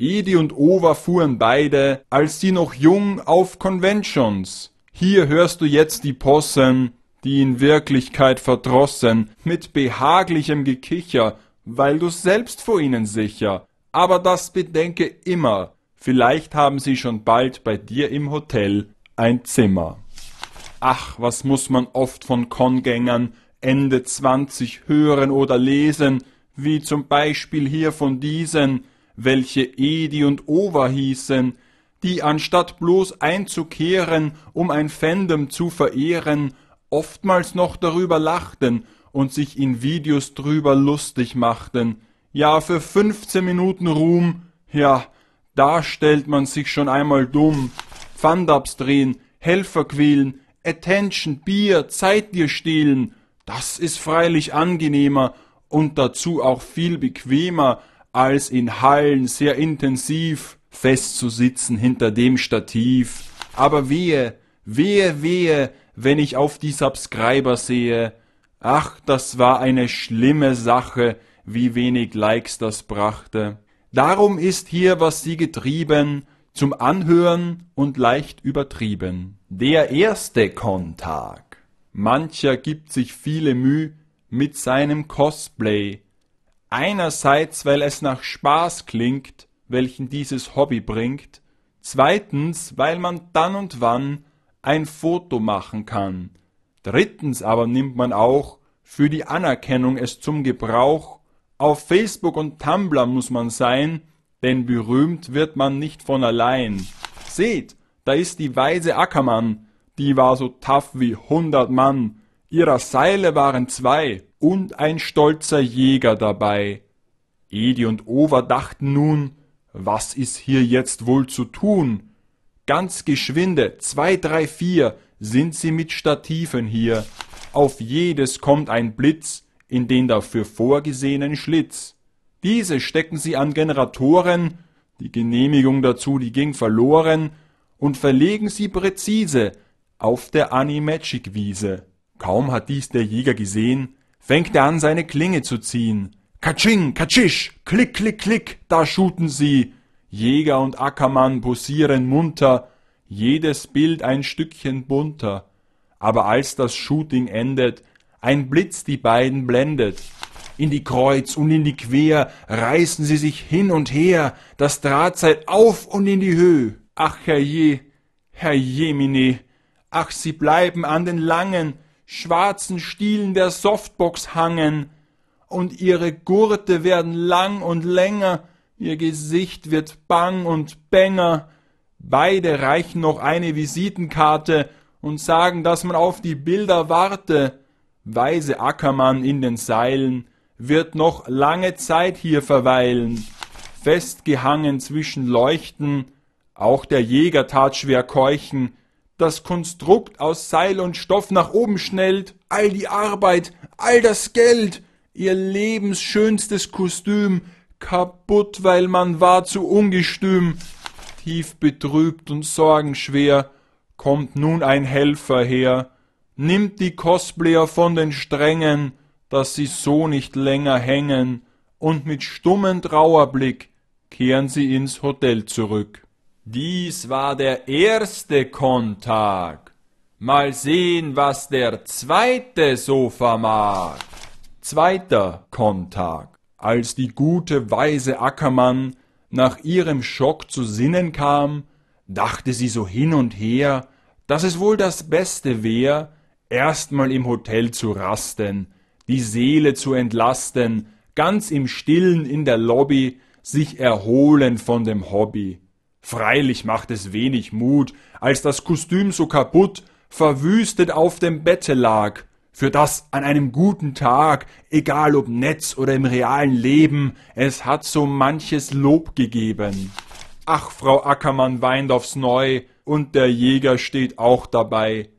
Edi und Ova fuhren beide, als sie noch jung, auf Conventions. Hier hörst du jetzt die Possen, die in Wirklichkeit verdrossen, mit behaglichem Gekicher, weil du selbst vor ihnen sicher. Aber das bedenke immer, vielleicht haben sie schon bald bei dir im Hotel ein Zimmer. Ach, was muss man oft von Kongängern Ende zwanzig hören oder lesen, wie zum Beispiel hier von diesen, welche Edi und Ova hießen, die anstatt bloß einzukehren, um ein Fandom zu verehren, oftmals noch darüber lachten und sich in Videos drüber lustig machten. Ja, für 15 Minuten Ruhm, ja, da stellt man sich schon einmal dumm. Fundups drehen, Helfer quälen, Attention, Bier, Zeit dir stehlen, das ist freilich angenehmer und dazu auch viel bequemer, als in Hallen sehr intensiv festzusitzen hinter dem Stativ. Aber wehe, wehe, wehe, wenn ich auf die Subscriber sehe. Ach, das war eine schlimme Sache, wie wenig Likes das brachte. Darum ist hier, was sie getrieben, zum Anhören und leicht übertrieben. Der erste Kontag. Mancher gibt sich viele Müh mit seinem Cosplay. Einerseits, weil es nach Spaß klingt, welchen dieses Hobby bringt. Zweitens, weil man dann und wann ein Foto machen kann. Drittens aber nimmt man auch für die Anerkennung es zum Gebrauch. Auf Facebook und Tumblr muss man sein, denn berühmt wird man nicht von allein. Seht, da ist die weise Ackermann, die war so tough wie hundert Mann. Ihrer Seile waren zwei und ein stolzer Jäger dabei. Edi und Over dachten nun, was ist hier jetzt wohl zu tun? Ganz geschwinde, zwei, drei, vier, sind sie mit Stativen hier. Auf jedes kommt ein Blitz in den dafür vorgesehenen Schlitz. Diese stecken sie an Generatoren, die Genehmigung dazu, die ging verloren, und verlegen sie präzise auf der Animagic-Wiese. Kaum hat dies der Jäger gesehen, fängt er an, seine Klinge zu ziehen. Katsching, katschisch, klick, klick, klick, da shooten sie. Jäger und Ackermann posieren munter, jedes Bild ein Stückchen bunter. Aber als das Shooting endet, ein Blitz die beiden blendet. In die Kreuz und in die Quer reißen sie sich hin und her, das Drahtseil auf und in die Höhe. Ach herrje, herrjemine, ach sie bleiben an den langen, schwarzen Stielen der Softbox hangen, und ihre Gurte werden lang und länger, ihr Gesicht wird bang und bänger, beide reichen noch eine Visitenkarte und sagen, dass man auf die Bilder warte, weise Ackermann in den Seilen, wird noch lange Zeit hier verweilen, festgehangen zwischen Leuchten, auch der Jäger tat schwer keuchen, das Konstrukt aus Seil und Stoff nach oben schnellt, all die Arbeit, all das Geld, ihr lebensschönstes Kostüm, kaputt, weil man war zu ungestüm. Tief betrübt und sorgenschwer kommt nun ein Helfer her, nimmt die Cosplayer von den Strängen, dass sie so nicht länger hängen, und mit stummem Trauerblick kehren sie ins Hotel zurück. Dies war der erste Kontag. Mal sehen, was der zweite so vermag. Zweiter Kontag. Als die gute, weise Ackermann nach ihrem Schock zu Sinnen kam, dachte sie so hin und her, dass es wohl das Beste wär, erstmal im Hotel zu rasten, die Seele zu entlasten, ganz im Stillen in der Lobby sich erholen von dem Hobby. Freilich macht es wenig Mut, als das Kostüm so kaputt, verwüstet auf dem Bette lag, für das an einem guten Tag, egal ob Netz oder im realen Leben, es hat so manches Lob gegeben. Ach, Frau Ackermann weint aufs Neu, und der Jäger steht auch dabei.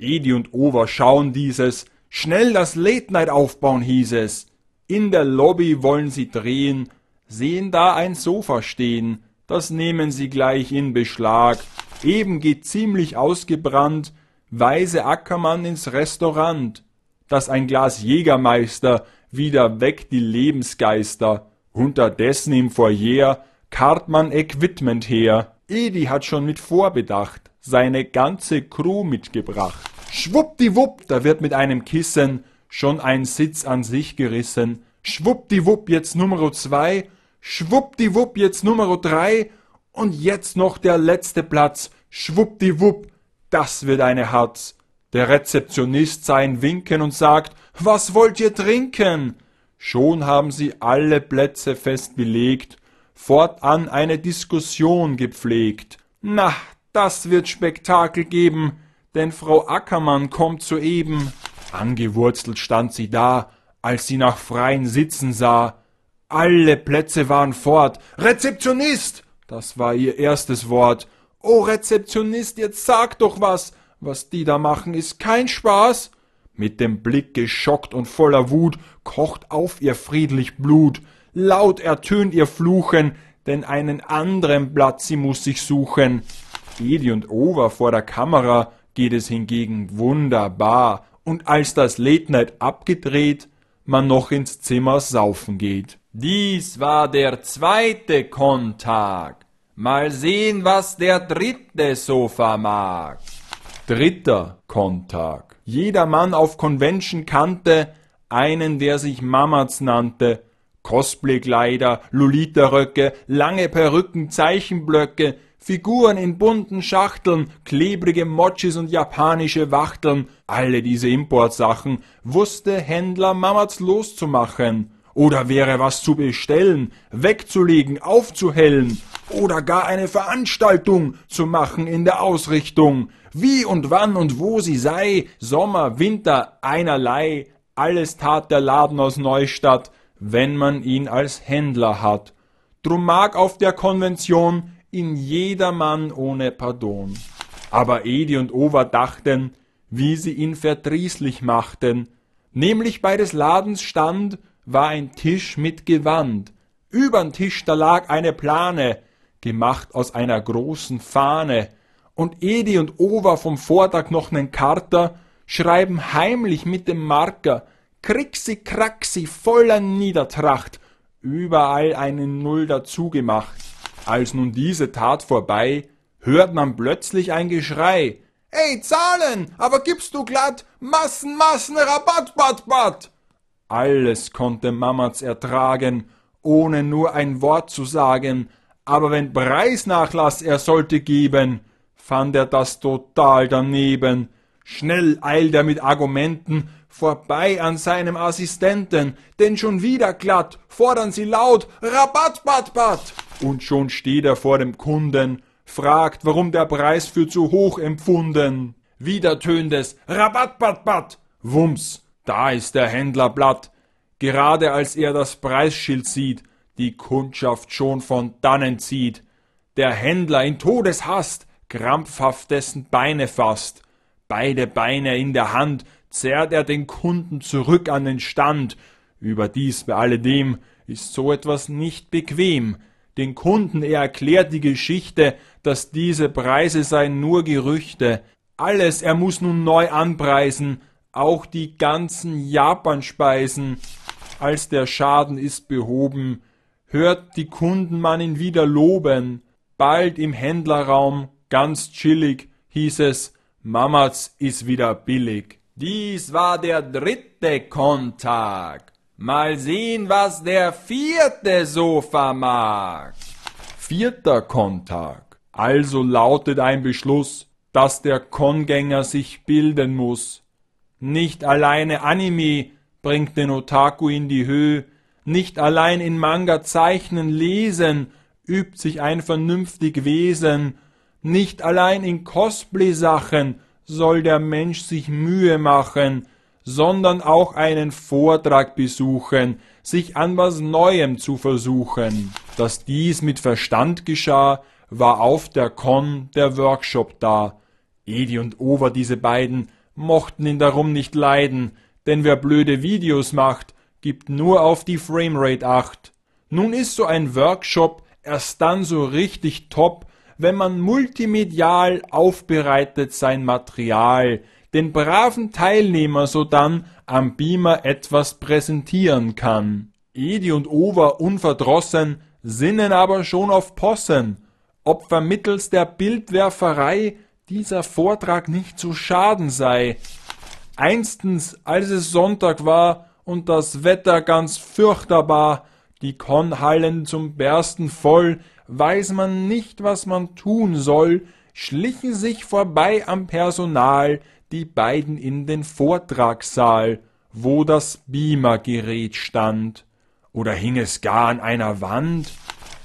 Edi und Over schauen dieses, schnell das Late Night aufbauen hieß es. In der Lobby wollen sie drehen, sehen da ein Sofa stehen, das nehmen sie gleich in Beschlag. Eben geht ziemlich ausgebrannt, weise Ackermann ins Restaurant, dass ein Glas Jägermeister wieder weckt die Lebensgeister. Unterdessen im Foyer karrt man Equipment her. Edi hat schon mit Vorbedacht seine ganze Crew mitgebracht. Schwuppdiwupp, da wird mit einem Kissen schon ein Sitz an sich gerissen. Schwuppdiwupp, jetzt Nummer zwei. Schwuppdiwupp, jetzt Nummer drei. Und jetzt noch der letzte Platz. Schwuppdiwupp, das wird eine Hatz. Der Rezeptionist sein Winken und sagt, was wollt ihr trinken? Schon haben sie alle Plätze fest belegt, fortan eine Diskussion gepflegt. Na, das wird Spektakel geben, denn Frau Ackermann kommt soeben. Angewurzelt stand sie da, als sie nach freien Sitzen sah. Alle Plätze waren fort. Rezeptionist! Das war ihr erstes Wort. Oh, Rezeptionist, jetzt sag doch was. Was die da machen, ist kein Spaß. Mit dem Blick geschockt und voller Wut kocht auf ihr friedlich Blut. Laut ertönt ihr Fluchen, denn einen anderen Platz sie muss sich suchen. Edi und Over vor der Kamera geht es hingegen wunderbar. Und als das Late Night abgedreht, man noch ins Zimmer saufen geht. Dies war der zweite Kontag. Mal sehen, was der dritte so vermag. Dritter Kontag. Jeder Mann auf Convention kannte einen, der sich Mamatz nannte. Cosplay-Kleider, Lolita-Röcke, lange Perücken, Zeichenblöcke, Figuren in bunten Schachteln, klebrige Mochis und japanische Wachteln, alle diese Importsachen, wusste Händler Mamatz loszumachen. Oder wäre was zu bestellen, wegzulegen, aufzuhellen, oder gar eine Veranstaltung zu machen in der Ausrichtung. Wie und wann und wo sie sei, Sommer, Winter, einerlei, alles tat der Laden aus Neustadt, wenn man ihn als Händler hat. Drum mag auf der Konvention in jedermann ohne Pardon. Aber Edi und Over dachten, wie sie ihn verdrießlich machten, nämlich bei des Ladens Stand war ein Tisch mit Gewand, übern Tisch da lag eine Plane, gemacht aus einer großen Fahne, und Edi und Over vom Vortag noch nen Karter schreiben heimlich mit dem Marker Krixi Kraxi voller Niedertracht, überall eine Null dazugemacht. Als nun diese Tat vorbei, hört man plötzlich ein Geschrei. Ey, Zahlen, aber gibst du glatt Massen, Massen, Rabatt, Bat, Bat. Alles konnte Mamatz ertragen, ohne nur ein Wort zu sagen, aber wenn Preisnachlass er sollte geben, fand er das total daneben. Schnell eilt er mit Argumenten vorbei an seinem Assistenten, denn schon wieder glatt fordern sie laut Rabatt, Bat, Bat. Und schon steht er vor dem Kunden, fragt, warum der Preis für zu hoch empfunden. Wieder tönt es Rabatt, Bat, Bat. Wumms, da ist der Händler platt. Gerade als er das Preisschild sieht, die Kundschaft schon von dannen zieht. Der Händler in Todeshast krampfhaft dessen Beine fasst. Beide Beine in der Hand zerrt er den Kunden zurück an den Stand. Überdies bei alledem ist so etwas nicht bequem. Den Kunden er erklärt die Geschichte, dass diese Preise seien nur Gerüchte. Alles er muss nun neu anpreisen, auch die ganzen Japanspeisen. Als der Schaden ist behoben, hört die Kunden man ihn wieder loben. Bald im Händlerraum, ganz chillig, hieß es, Mamatz ist wieder billig. Dies war der dritte Kontag. Mal sehen, was der vierte so vermag. Vierter Kontag. Also lautet ein Beschluss, dass der Kongänger sich bilden muss. Nicht alleine Anime bringt den Otaku in die Höhe, nicht allein in Manga zeichnen, lesen, übt sich ein vernünftig Wesen, nicht allein in Cosplay-Sachen soll der Mensch sich Mühe machen, sondern auch einen Vortrag besuchen, sich an was Neuem zu versuchen. Dass dies mit Verstand geschah, war auf der Con der Workshop da. Edi und Over, diese beiden, mochten ihn darum nicht leiden, denn wer blöde Videos macht, gibt nur auf die Framerate acht. Nun ist so ein Workshop erst dann so richtig top, wenn man multimedial aufbereitet sein Material, den braven Teilnehmer sodann am Beamer etwas präsentieren kann. Edi und Over unverdrossen sinnen aber schon auf Possen, ob vermittels der Bildwerferei dieser Vortrag nicht zu schaden sei. Einstens, als es Sonntag war und das Wetter ganz fürchterbar, die Konhallen zum Bersten voll, weiß man nicht, was man tun soll, schlichen sich vorbei am Personal die beiden in den Vortragssaal, wo das Beamergerät stand. Oder hing es gar an einer Wand?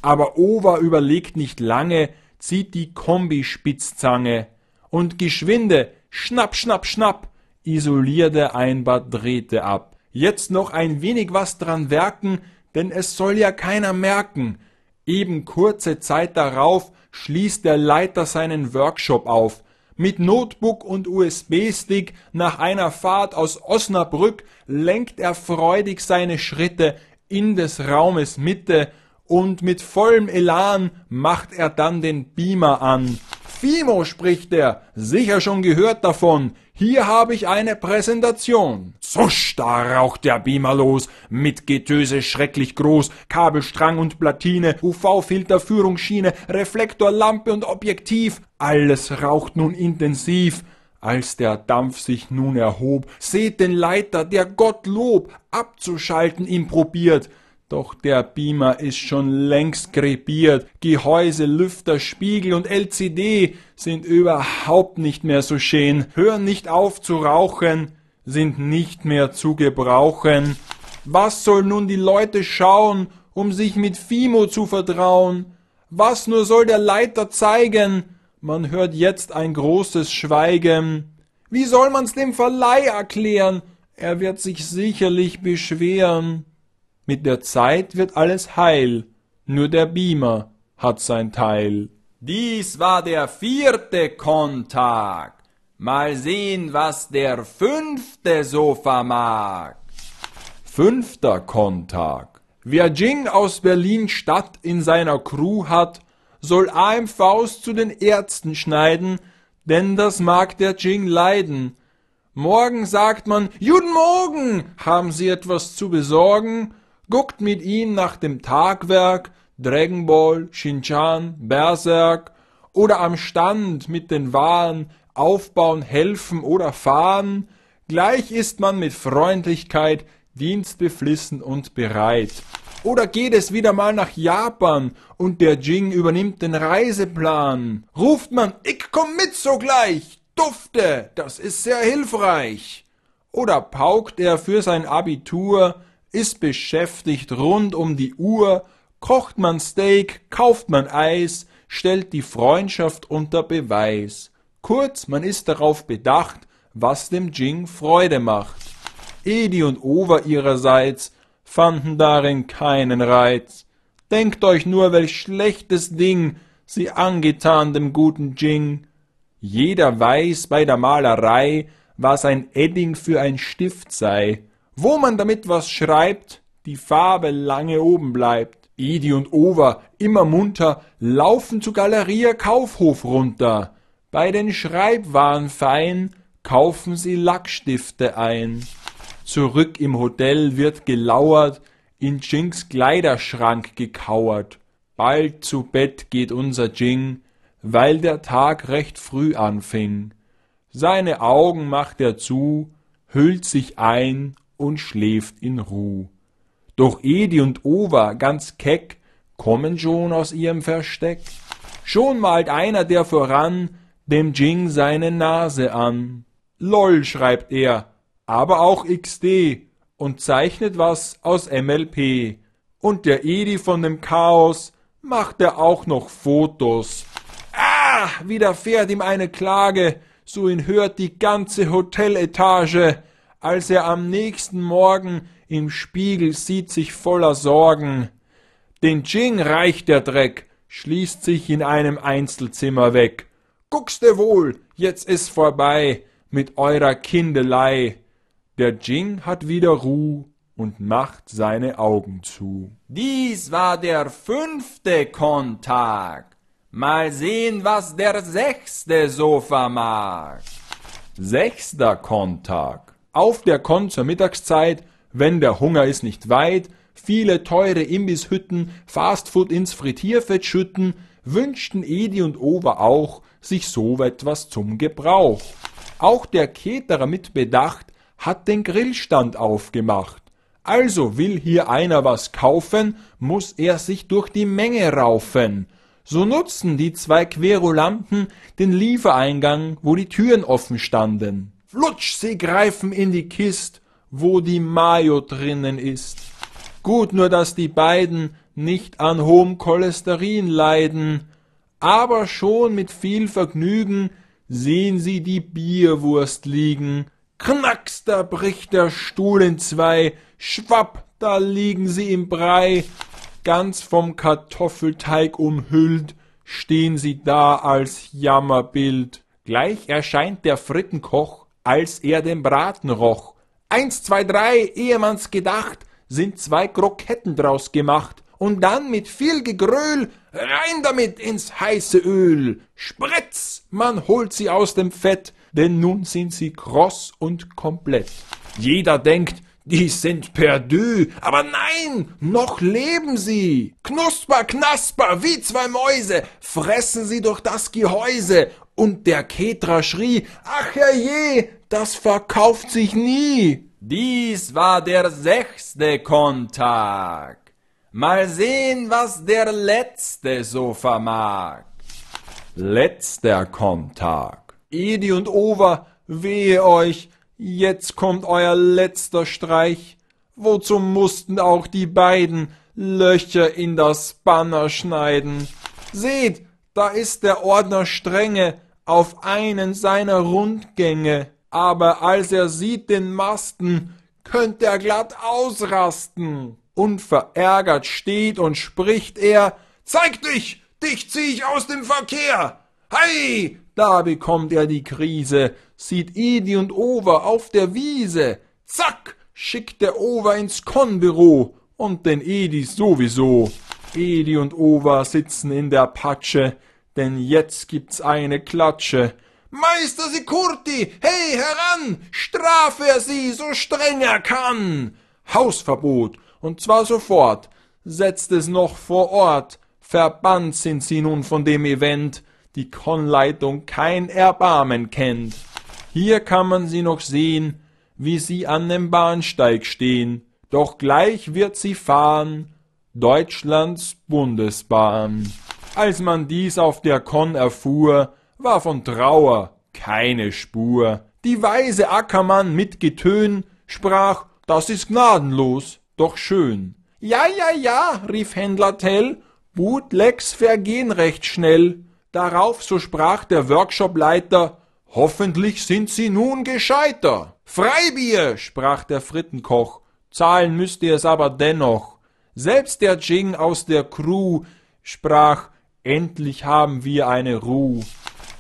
Aber Over überlegt nicht lange, zieht die Kombispitzzange und geschwinde, schnapp, schnapp, schnapp, isolierte ein paar Drähte ab. Jetzt noch ein wenig was dran werken, denn es soll ja keiner merken. Eben kurze Zeit darauf schließt der Leiter seinen Workshop auf. Mit Notebook und USB-Stick nach einer Fahrt aus Osnabrück lenkt er freudig seine Schritte in des Raumes Mitte und mit vollem Elan macht er dann den Beamer an. Fimo, spricht er, sicher schon gehört davon. Hier habe ich eine Präsentation. Zusch, da raucht der Beamer los, mit Getöse schrecklich groß, Kabelstrang und Platine, UV-Filter, Führungsschiene, Reflektor, Lampe und Objektiv. Alles raucht nun intensiv. Als der Dampf sich nun erhob, seht den Leiter, der Gottlob abzuschalten ihm probiert. Doch der Beamer ist schon längst krepiert. Gehäuse, Lüfter, Spiegel und LCD sind überhaupt nicht mehr so schön, hören nicht auf zu rauchen, sind nicht mehr zu gebrauchen. Was soll nun die Leute schauen, um sich mit Fimo zu vertrauen? Was nur soll der Leiter zeigen? Man hört jetzt ein großes Schweigen. Wie soll man's dem Verleih erklären? Er wird sich sicherlich beschweren. Mit der Zeit wird alles heil, nur der Beamer hat sein Teil. Dies war der vierte Kontag. Mal sehen, was der fünfte so vermag. Fünfter Kontag. Wer Jing aus Berlin Stadt in seiner Crew hat, soll AMVs zu den Ärzten schneiden, denn das mag der Jing leiden. Morgen sagt man, Guten Morgen, haben Sie etwas zu besorgen? Guckt mit ihm nach dem Tagwerk, Dragon Ball, Shinchan, Berserk oder am Stand mit den Waren aufbauen, helfen oder fahren, gleich ist man mit Freundlichkeit dienstbeflissen und bereit. Oder geht es wieder mal nach Japan und der Jing übernimmt den Reiseplan? Ruft man, ich komm mit sogleich, dufte, das ist sehr hilfreich. Oder paukt er für sein Abitur ist beschäftigt rund um die Uhr, kocht man Steak, kauft man Eis, stellt die Freundschaft unter Beweis. Kurz, man ist darauf bedacht, was dem Jing Freude macht. Edi und Over ihrerseits fanden darin keinen Reiz. Denkt euch nur, welch schlechtes Ding sie angetan dem guten Jing. Jeder weiß bei der Malerei, was ein Edding für ein Stift sei wo man damit was schreibt, die Farbe lange oben bleibt. Edi und Over, immer munter, laufen zu Galeria Kaufhof runter. Bei den Schreibwaren fein kaufen sie Lackstifte ein. Zurück im Hotel wird gelauert, in Jinks Kleiderschrank gekauert. Bald zu Bett geht unser Jing, weil der Tag recht früh anfing. Seine Augen macht er zu, hüllt sich ein und schläft in Ruh. Doch Edi und Ova, ganz keck, kommen schon aus ihrem Versteck. Schon malt einer der voran dem Jing seine Nase an. LOL schreibt er, aber auch XD und zeichnet was aus MLP. Und der Edi von dem Chaos macht er auch noch Fotos. Ah, widerfährt ihm eine Klage, so ihn hört die ganze Hoteletage als er am nächsten Morgen im Spiegel sieht sich voller Sorgen. Den Jing reicht der Dreck, schließt sich in einem Einzelzimmer weg. Guckste wohl, jetzt ist vorbei mit eurer Kindelei. Der Jing hat wieder Ruh und macht seine Augen zu. Dies war der fünfte Kontag. Mal sehen, was der sechste so vermag. Sechster Kontag. Auf der Kon zur Mittagszeit, wenn der Hunger ist nicht weit, viele teure Imbisshütten, Fastfood ins Frittierfett schütten, wünschten Edi und Over auch sich so etwas zum Gebrauch. Auch der Keterer mit Bedacht hat den Grillstand aufgemacht. Also will hier einer was kaufen, muss er sich durch die Menge raufen. So nutzen die zwei Querulanten den Liefereingang, wo die Türen offen standen. Flutsch, sie greifen in die Kist, wo die Mayo drinnen ist. Gut nur, dass die beiden nicht an hohem Cholesterin leiden, aber schon mit viel Vergnügen sehen sie die Bierwurst liegen. Knacks, da bricht der Stuhl in zwei, schwapp, da liegen sie im Brei, ganz vom Kartoffelteig umhüllt, stehen sie da als Jammerbild. Gleich erscheint der Frittenkoch, als er den Braten roch. Eins, zwei, drei, ehe man's gedacht, sind zwei Kroketten draus gemacht, und dann mit viel Gegröhl rein damit ins heiße Öl. Spritz, man holt sie aus dem Fett, denn nun sind sie kross und komplett. Jeder denkt, die sind perdu, aber nein, noch leben sie. Knusper, knasper, wie zwei Mäuse, fressen sie durch das Gehäuse. Und der Ketra schrie, ach herrje, das verkauft sich nie. Dies war der sechste Kontag. Mal sehen, was der letzte so vermag. Letzter Kontag. Edi und Over, wehe euch, jetzt kommt euer letzter Streich. Wozu mussten auch die beiden Löcher in das Banner schneiden? Seht, da ist der Ordner strenge auf einen seiner Rundgänge, aber als er sieht den Masten, könnt er glatt ausrasten. Unverärgert steht und spricht er, Zeig dich, dich zieh ich aus dem Verkehr. Hei, da bekommt er die Krise, sieht Edi und Over auf der Wiese. Zack, schickt der Over ins Konbüro und den Edi sowieso. Edi und Over sitzen in der Patsche, denn jetzt gibt's eine Klatsche. Meister Sikurti, hey heran, strafe er sie so streng er kann. Hausverbot, und zwar sofort, setzt es noch vor Ort, verbannt sind sie nun von dem Event, die Konleitung kein Erbarmen kennt. Hier kann man sie noch sehen, wie sie an dem Bahnsteig stehen, doch gleich wird sie fahren, Deutschlands Bundesbahn. Als man dies auf der Kon erfuhr, war von Trauer keine Spur. Die weise Ackermann mit Getön sprach, das ist gnadenlos, doch schön. Ja, ja, ja, rief Händler Tell, Bootlegs vergehen recht schnell. Darauf, so sprach der Workshopleiter, hoffentlich sind Sie nun gescheiter. Freibier, sprach der Frittenkoch, zahlen müsst ihr es aber dennoch. Selbst der Jing aus der Crew sprach, endlich haben wir eine Ruh.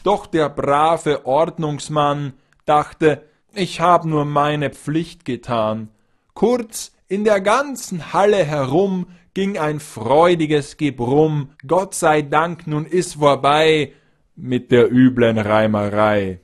Doch der brave Ordnungsmann dachte, ich hab nur meine Pflicht getan. Kurz, in der ganzen Halle herum ging ein freudiges Gebrumm. Gott sei Dank, nun ist vorbei mit der üblen Reimerei.